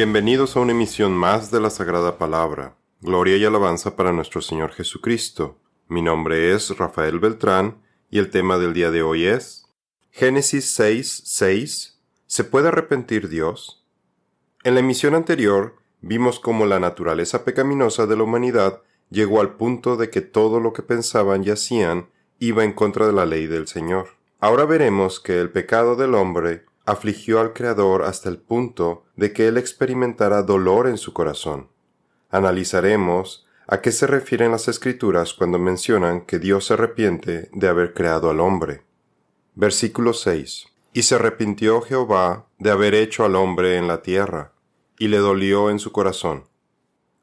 Bienvenidos a una emisión más de la Sagrada Palabra. Gloria y alabanza para nuestro Señor Jesucristo. Mi nombre es Rafael Beltrán y el tema del día de hoy es Génesis 6, 6. ¿Se puede arrepentir Dios? En la emisión anterior vimos cómo la naturaleza pecaminosa de la humanidad llegó al punto de que todo lo que pensaban y hacían iba en contra de la ley del Señor. Ahora veremos que el pecado del hombre afligió al Creador hasta el punto de que él experimentara dolor en su corazón. Analizaremos a qué se refieren las escrituras cuando mencionan que Dios se arrepiente de haber creado al hombre. Versículo 6. Y se arrepintió Jehová de haber hecho al hombre en la tierra, y le dolió en su corazón.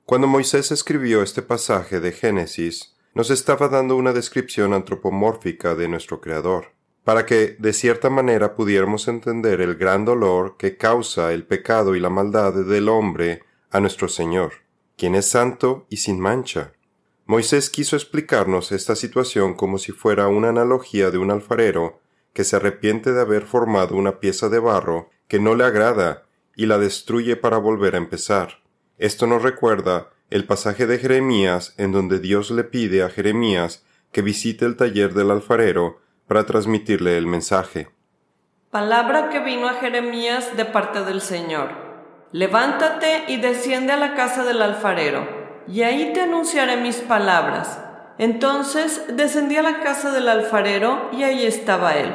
Cuando Moisés escribió este pasaje de Génesis, nos estaba dando una descripción antropomórfica de nuestro Creador para que de cierta manera pudiéramos entender el gran dolor que causa el pecado y la maldad del hombre a nuestro Señor, quien es santo y sin mancha. Moisés quiso explicarnos esta situación como si fuera una analogía de un alfarero que se arrepiente de haber formado una pieza de barro que no le agrada y la destruye para volver a empezar. Esto nos recuerda el pasaje de Jeremías en donde Dios le pide a Jeremías que visite el taller del alfarero para transmitirle el mensaje. Palabra que vino a Jeremías de parte del Señor. Levántate y desciende a la casa del alfarero, y ahí te anunciaré mis palabras. Entonces descendí a la casa del alfarero y ahí estaba él,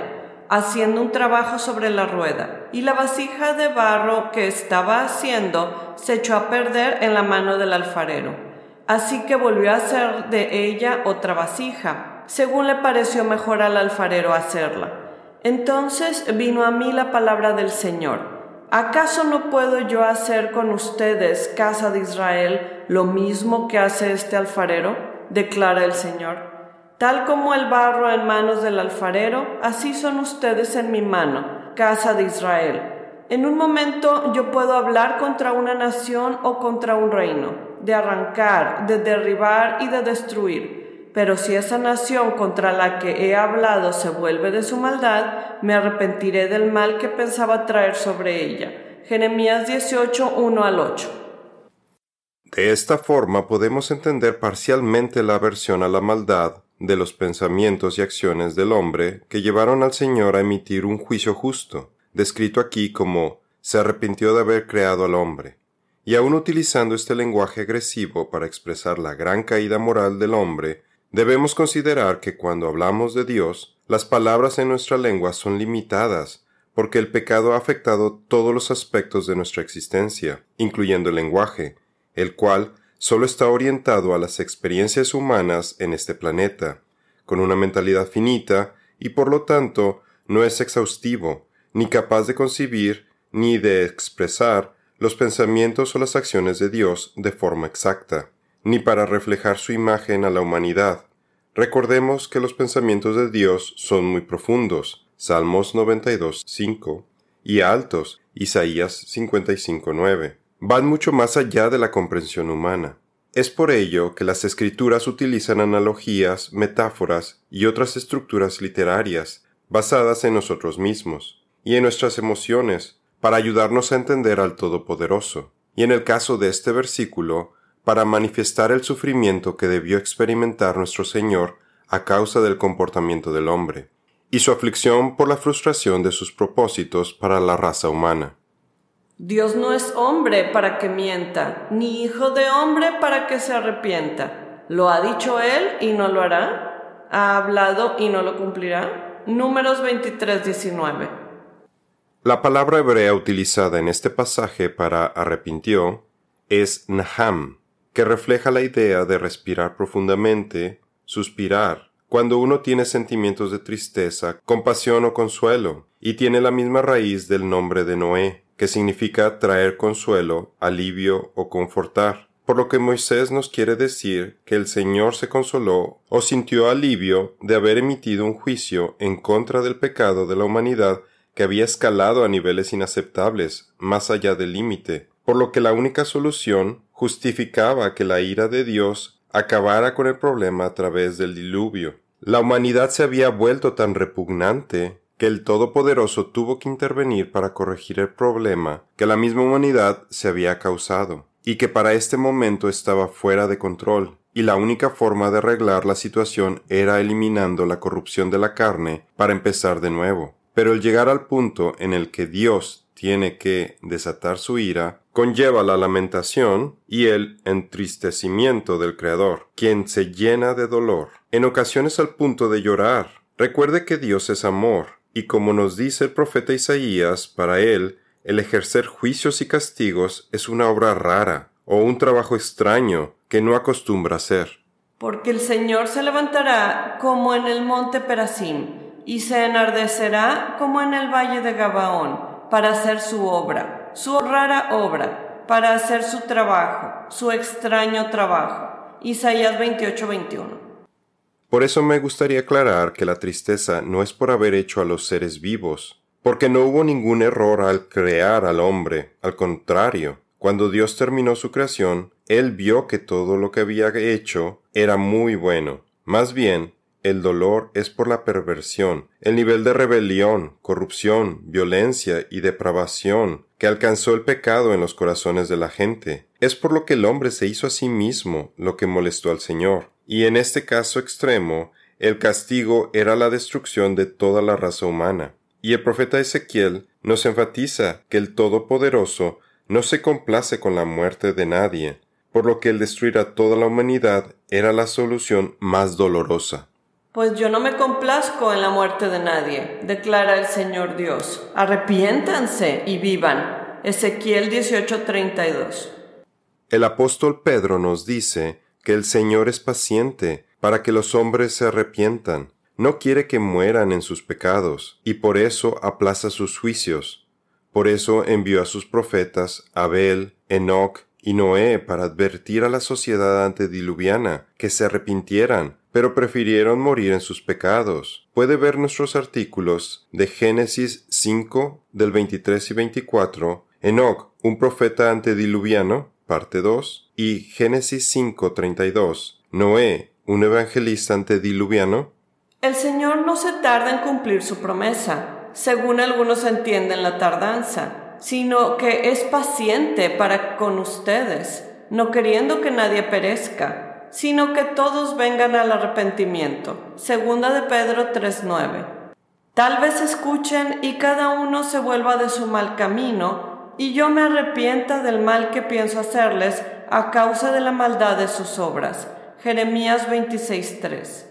haciendo un trabajo sobre la rueda, y la vasija de barro que estaba haciendo se echó a perder en la mano del alfarero. Así que volvió a hacer de ella otra vasija según le pareció mejor al alfarero hacerla. Entonces vino a mí la palabra del Señor. ¿Acaso no puedo yo hacer con ustedes, casa de Israel, lo mismo que hace este alfarero? declara el Señor. Tal como el barro en manos del alfarero, así son ustedes en mi mano, casa de Israel. En un momento yo puedo hablar contra una nación o contra un reino, de arrancar, de derribar y de destruir pero si esa nación contra la que he hablado se vuelve de su maldad, me arrepentiré del mal que pensaba traer sobre ella. Jeremías 18, 1 al 8. De esta forma podemos entender parcialmente la aversión a la maldad de los pensamientos y acciones del hombre que llevaron al Señor a emitir un juicio justo, descrito aquí como se arrepintió de haber creado al hombre. Y aun utilizando este lenguaje agresivo para expresar la gran caída moral del hombre, Debemos considerar que cuando hablamos de Dios, las palabras en nuestra lengua son limitadas, porque el pecado ha afectado todos los aspectos de nuestra existencia, incluyendo el lenguaje, el cual solo está orientado a las experiencias humanas en este planeta, con una mentalidad finita y por lo tanto no es exhaustivo, ni capaz de concebir ni de expresar los pensamientos o las acciones de Dios de forma exacta ni para reflejar su imagen a la humanidad. Recordemos que los pensamientos de Dios son muy profundos, Salmos 92, 5, y altos, Isaías 55, 9. Van mucho más allá de la comprensión humana. Es por ello que las escrituras utilizan analogías, metáforas y otras estructuras literarias basadas en nosotros mismos y en nuestras emociones para ayudarnos a entender al Todopoderoso. Y en el caso de este versículo, para manifestar el sufrimiento que debió experimentar nuestro Señor a causa del comportamiento del hombre, y su aflicción por la frustración de sus propósitos para la raza humana. Dios no es hombre para que mienta, ni hijo de hombre para que se arrepienta. ¿Lo ha dicho él y no lo hará? ¿Ha hablado y no lo cumplirá? Números 23, 19. La palabra hebrea utilizada en este pasaje para arrepintió es naham, que refleja la idea de respirar profundamente, suspirar, cuando uno tiene sentimientos de tristeza, compasión o consuelo, y tiene la misma raíz del nombre de Noé, que significa traer consuelo, alivio o confortar. Por lo que Moisés nos quiere decir que el Señor se consoló o sintió alivio de haber emitido un juicio en contra del pecado de la humanidad que había escalado a niveles inaceptables, más allá del límite, por lo que la única solución justificaba que la ira de Dios acabara con el problema a través del diluvio. La humanidad se había vuelto tan repugnante que el Todopoderoso tuvo que intervenir para corregir el problema que la misma humanidad se había causado, y que para este momento estaba fuera de control, y la única forma de arreglar la situación era eliminando la corrupción de la carne para empezar de nuevo. Pero el llegar al punto en el que Dios tiene que desatar su ira, conlleva la lamentación y el entristecimiento del Creador, quien se llena de dolor, en ocasiones al punto de llorar. Recuerde que Dios es amor, y como nos dice el profeta Isaías, para él, el ejercer juicios y castigos es una obra rara, o un trabajo extraño que no acostumbra hacer. Porque el Señor se levantará como en el monte Perasim, y se enardecerá como en el valle de Gabaón, para hacer su obra, su rara obra, para hacer su trabajo, su extraño trabajo. Isaías 28-21. Por eso me gustaría aclarar que la tristeza no es por haber hecho a los seres vivos, porque no hubo ningún error al crear al hombre, al contrario, cuando Dios terminó su creación, Él vio que todo lo que había hecho era muy bueno. Más bien, el dolor es por la perversión, el nivel de rebelión, corrupción, violencia y depravación que alcanzó el pecado en los corazones de la gente. Es por lo que el hombre se hizo a sí mismo lo que molestó al Señor. Y en este caso extremo, el castigo era la destrucción de toda la raza humana. Y el profeta Ezequiel nos enfatiza que el Todopoderoso no se complace con la muerte de nadie, por lo que el destruir a toda la humanidad era la solución más dolorosa. Pues yo no me complazco en la muerte de nadie, declara el Señor Dios. Arrepiéntanse y vivan. Ezequiel 18:32. El apóstol Pedro nos dice que el Señor es paciente para que los hombres se arrepientan. No quiere que mueran en sus pecados, y por eso aplaza sus juicios. Por eso envió a sus profetas Abel, Enoch y Noé para advertir a la sociedad antediluviana que se arrepintieran pero prefirieron morir en sus pecados. Puede ver nuestros artículos de Génesis 5 del 23 y 24, Enoch, un profeta antediluviano, parte 2, y Génesis 5 32, Noé, un evangelista antediluviano. El Señor no se tarda en cumplir su promesa, según algunos entienden la tardanza, sino que es paciente para con ustedes, no queriendo que nadie perezca sino que todos vengan al arrepentimiento. Segunda de Pedro 3:9. Tal vez escuchen y cada uno se vuelva de su mal camino, y yo me arrepienta del mal que pienso hacerles a causa de la maldad de sus obras. Jeremías 26:3.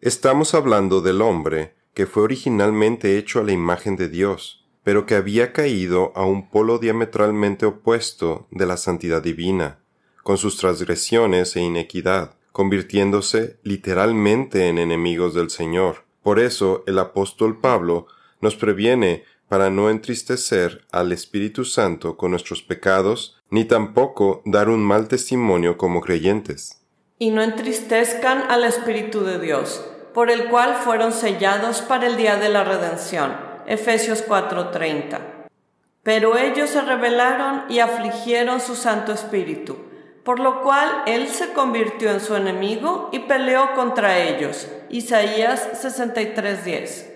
Estamos hablando del hombre que fue originalmente hecho a la imagen de Dios, pero que había caído a un polo diametralmente opuesto de la santidad divina con sus transgresiones e inequidad, convirtiéndose literalmente en enemigos del Señor. Por eso el apóstol Pablo nos previene para no entristecer al Espíritu Santo con nuestros pecados, ni tampoco dar un mal testimonio como creyentes. Y no entristezcan al Espíritu de Dios, por el cual fueron sellados para el día de la redención. Efesios 4:30. Pero ellos se rebelaron y afligieron su Santo Espíritu por lo cual él se convirtió en su enemigo y peleó contra ellos. Isaías 63:10.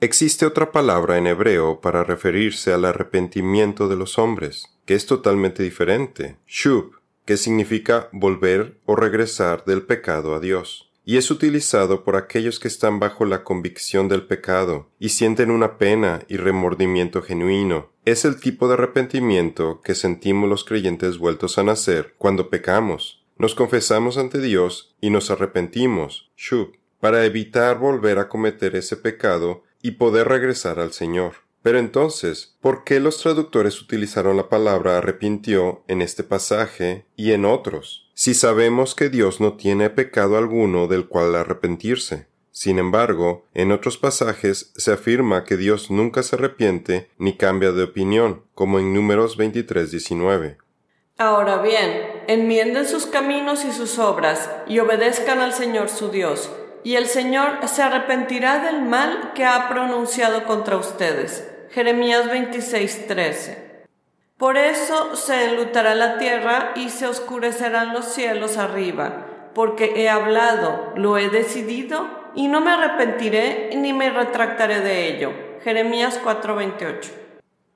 Existe otra palabra en hebreo para referirse al arrepentimiento de los hombres, que es totalmente diferente, shub, que significa volver o regresar del pecado a Dios y es utilizado por aquellos que están bajo la convicción del pecado y sienten una pena y remordimiento genuino. Es el tipo de arrepentimiento que sentimos los creyentes vueltos a nacer cuando pecamos. Nos confesamos ante Dios y nos arrepentimos, shub, para evitar volver a cometer ese pecado y poder regresar al Señor. Pero entonces, ¿por qué los traductores utilizaron la palabra arrepintió en este pasaje y en otros? Si sabemos que Dios no tiene pecado alguno del cual arrepentirse. Sin embargo, en otros pasajes se afirma que Dios nunca se arrepiente ni cambia de opinión, como en Números 23, 19. Ahora bien, enmienden sus caminos y sus obras, y obedezcan al Señor su Dios, y el Señor se arrepentirá del mal que ha pronunciado contra ustedes. Jeremías 26, 13. Por eso se enlutará la tierra y se oscurecerán los cielos arriba, porque he hablado, lo he decidido y no me arrepentiré ni me retractaré de ello. Jeremías 4:28.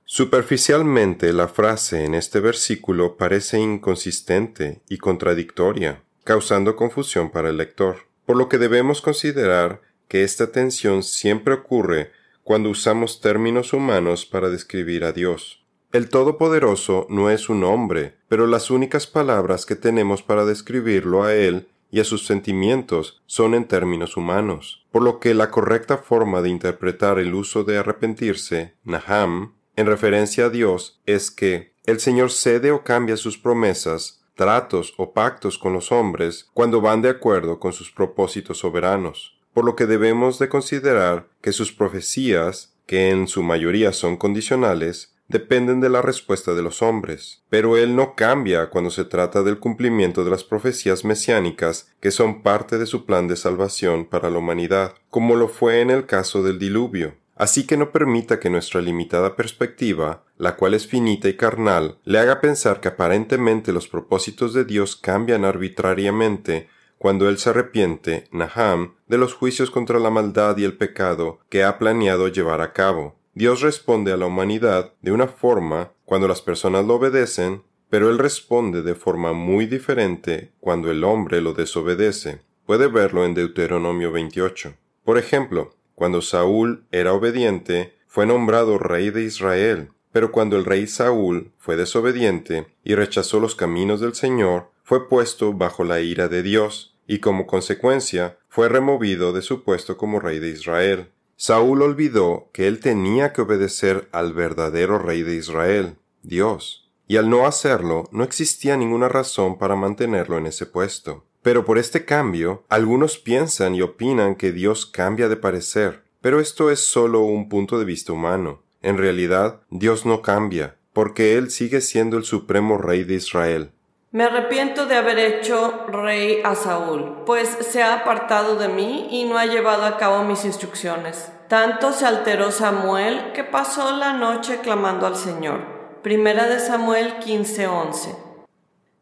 Superficialmente la frase en este versículo parece inconsistente y contradictoria, causando confusión para el lector, por lo que debemos considerar que esta tensión siempre ocurre cuando usamos términos humanos para describir a Dios. El Todopoderoso no es un hombre, pero las únicas palabras que tenemos para describirlo a Él y a sus sentimientos son en términos humanos, por lo que la correcta forma de interpretar el uso de arrepentirse, Naham, en referencia a Dios, es que el Señor cede o cambia sus promesas, tratos o pactos con los hombres cuando van de acuerdo con sus propósitos soberanos por lo que debemos de considerar que sus profecías, que en su mayoría son condicionales, dependen de la respuesta de los hombres. Pero Él no cambia cuando se trata del cumplimiento de las profecías mesiánicas que son parte de su plan de salvación para la humanidad, como lo fue en el caso del diluvio. Así que no permita que nuestra limitada perspectiva, la cual es finita y carnal, le haga pensar que aparentemente los propósitos de Dios cambian arbitrariamente cuando él se arrepiente, Naham, de los juicios contra la maldad y el pecado que ha planeado llevar a cabo. Dios responde a la humanidad de una forma cuando las personas lo obedecen, pero él responde de forma muy diferente cuando el hombre lo desobedece. Puede verlo en Deuteronomio 28. Por ejemplo, cuando Saúl era obediente, fue nombrado rey de Israel, pero cuando el rey Saúl fue desobediente y rechazó los caminos del Señor, fue puesto bajo la ira de Dios, y como consecuencia fue removido de su puesto como rey de Israel. Saúl olvidó que él tenía que obedecer al verdadero rey de Israel, Dios, y al no hacerlo no existía ninguna razón para mantenerlo en ese puesto. Pero por este cambio, algunos piensan y opinan que Dios cambia de parecer, pero esto es solo un punto de vista humano. En realidad, Dios no cambia, porque Él sigue siendo el supremo rey de Israel. Me arrepiento de haber hecho rey a Saúl, pues se ha apartado de mí y no ha llevado a cabo mis instrucciones. Tanto se alteró Samuel que pasó la noche clamando al Señor. Primera de Samuel 15:11.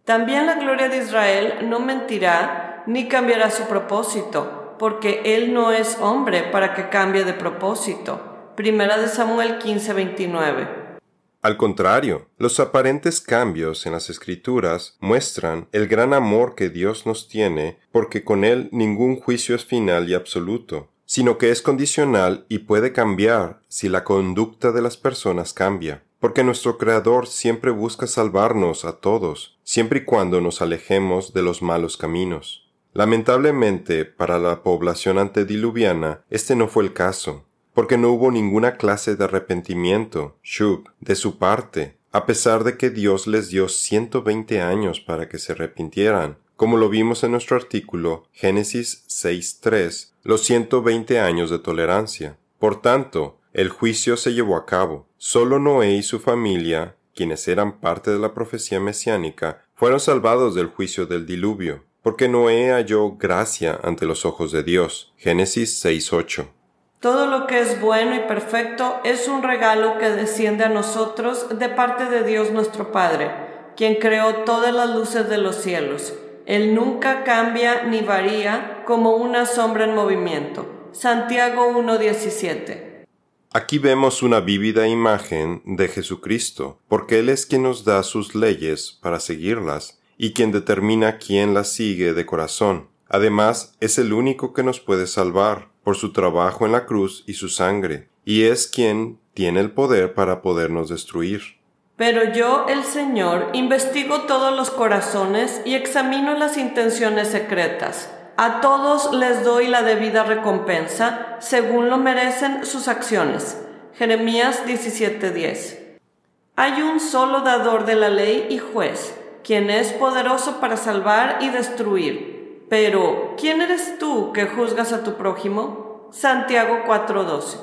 También la gloria de Israel no mentirá ni cambiará su propósito, porque él no es hombre para que cambie de propósito. Primera de Samuel 15:29. Al contrario, los aparentes cambios en las escrituras muestran el gran amor que Dios nos tiene porque con Él ningún juicio es final y absoluto, sino que es condicional y puede cambiar si la conducta de las personas cambia, porque nuestro Creador siempre busca salvarnos a todos, siempre y cuando nos alejemos de los malos caminos. Lamentablemente, para la población antediluviana, este no fue el caso porque no hubo ninguna clase de arrepentimiento, shub, de su parte, a pesar de que Dios les dio ciento veinte años para que se arrepintieran, como lo vimos en nuestro artículo Génesis 6.3, los ciento veinte años de tolerancia. Por tanto, el juicio se llevó a cabo. Solo Noé y su familia, quienes eran parte de la profecía mesiánica, fueron salvados del juicio del diluvio, porque Noé halló gracia ante los ojos de Dios. Génesis 6.8. Todo lo que es bueno y perfecto es un regalo que desciende a nosotros de parte de Dios nuestro Padre, quien creó todas las luces de los cielos. Él nunca cambia ni varía como una sombra en movimiento. Santiago 1.17. Aquí vemos una vívida imagen de Jesucristo, porque Él es quien nos da sus leyes para seguirlas y quien determina quién las sigue de corazón. Además, es el único que nos puede salvar, por su trabajo en la cruz y su sangre, y es quien tiene el poder para podernos destruir. Pero yo, el Señor, investigo todos los corazones y examino las intenciones secretas. A todos les doy la debida recompensa, según lo merecen sus acciones. Jeremías 17:10. Hay un solo dador de la ley y juez, quien es poderoso para salvar y destruir pero, ¿quién eres tú que juzgas a tu prójimo? Santiago 4:12.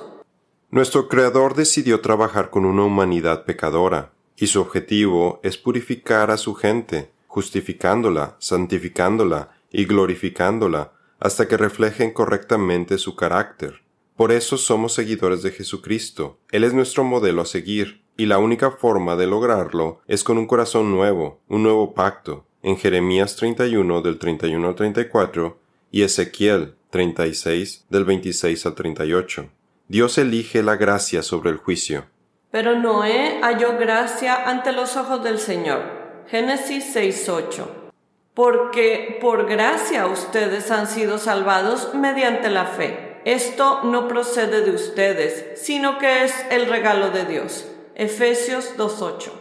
Nuestro Creador decidió trabajar con una humanidad pecadora, y su objetivo es purificar a su gente, justificándola, santificándola y glorificándola, hasta que reflejen correctamente su carácter. Por eso somos seguidores de Jesucristo. Él es nuestro modelo a seguir, y la única forma de lograrlo es con un corazón nuevo, un nuevo pacto, en Jeremías 31 del 31 al 34 y Ezequiel 36 del 26 al 38. Dios elige la gracia sobre el juicio. Pero Noé halló gracia ante los ojos del Señor. Génesis 6:8. Porque por gracia ustedes han sido salvados mediante la fe. Esto no procede de ustedes, sino que es el regalo de Dios. Efesios 2:8.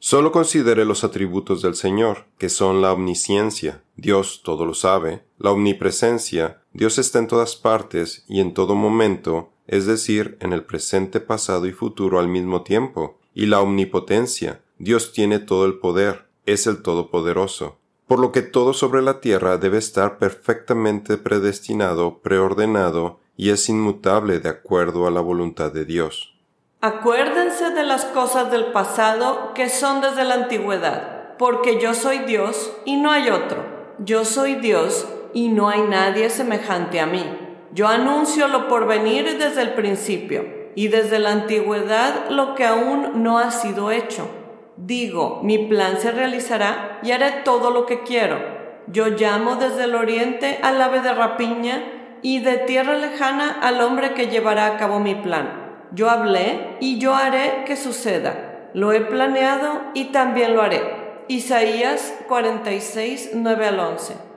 Solo considere los atributos del Señor, que son la omnisciencia, Dios todo lo sabe, la omnipresencia, Dios está en todas partes y en todo momento, es decir, en el presente, pasado y futuro al mismo tiempo, y la omnipotencia, Dios tiene todo el poder, es el Todopoderoso, por lo que todo sobre la tierra debe estar perfectamente predestinado, preordenado, y es inmutable de acuerdo a la voluntad de Dios. Acuérdense de las cosas del pasado que son desde la antigüedad, porque yo soy Dios y no hay otro. Yo soy Dios y no hay nadie semejante a mí. Yo anuncio lo por venir desde el principio y desde la antigüedad lo que aún no ha sido hecho. Digo, mi plan se realizará y haré todo lo que quiero. Yo llamo desde el oriente al ave de rapiña y de tierra lejana al hombre que llevará a cabo mi plan yo hablé y yo haré que suceda. Lo he planeado y también lo haré. Isaías 46, 9 al 11.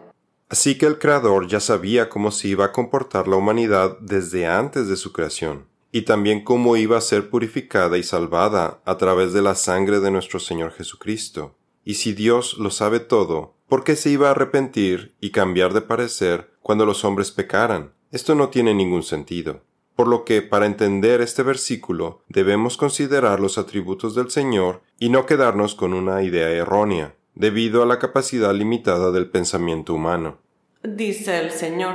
Así que el Creador ya sabía cómo se iba a comportar la humanidad desde antes de su creación, y también cómo iba a ser purificada y salvada a través de la sangre de nuestro Señor Jesucristo. Y si Dios lo sabe todo, ¿por qué se iba a arrepentir y cambiar de parecer cuando los hombres pecaran? Esto no tiene ningún sentido. Por lo que, para entender este versículo, debemos considerar los atributos del Señor y no quedarnos con una idea errónea, debido a la capacidad limitada del pensamiento humano. Dice el Señor,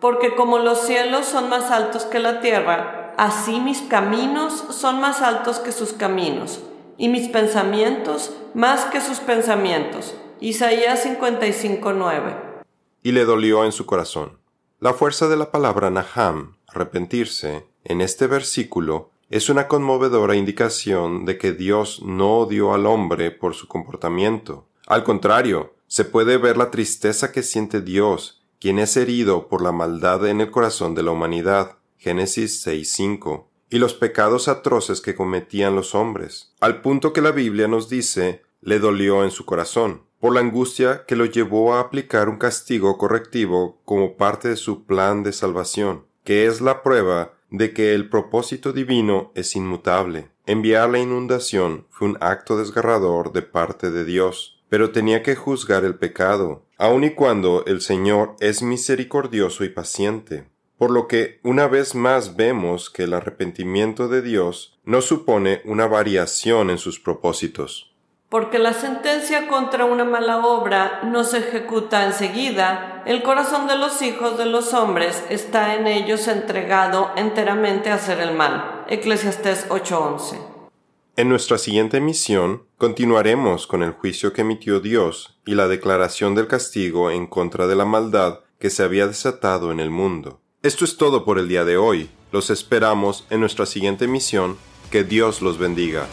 porque como los cielos son más altos que la tierra, así mis caminos son más altos que sus caminos, y mis pensamientos más que sus pensamientos. Isaías 55:9. Y le dolió en su corazón. La fuerza de la palabra Naham arrepentirse, en este versículo, es una conmovedora indicación de que Dios no odió al hombre por su comportamiento. Al contrario, se puede ver la tristeza que siente Dios, quien es herido por la maldad en el corazón de la humanidad. Génesis 6.5 y los pecados atroces que cometían los hombres, al punto que la Biblia nos dice le dolió en su corazón, por la angustia que lo llevó a aplicar un castigo correctivo como parte de su plan de salvación que es la prueba de que el propósito divino es inmutable. Enviar la inundación fue un acto desgarrador de parte de Dios, pero tenía que juzgar el pecado, aun y cuando el Señor es misericordioso y paciente. Por lo que una vez más vemos que el arrepentimiento de Dios no supone una variación en sus propósitos porque la sentencia contra una mala obra no se ejecuta enseguida, el corazón de los hijos de los hombres está en ellos entregado enteramente a hacer el mal. Eclesiastés 8:11. En nuestra siguiente misión continuaremos con el juicio que emitió Dios y la declaración del castigo en contra de la maldad que se había desatado en el mundo. Esto es todo por el día de hoy. Los esperamos en nuestra siguiente misión. Que Dios los bendiga.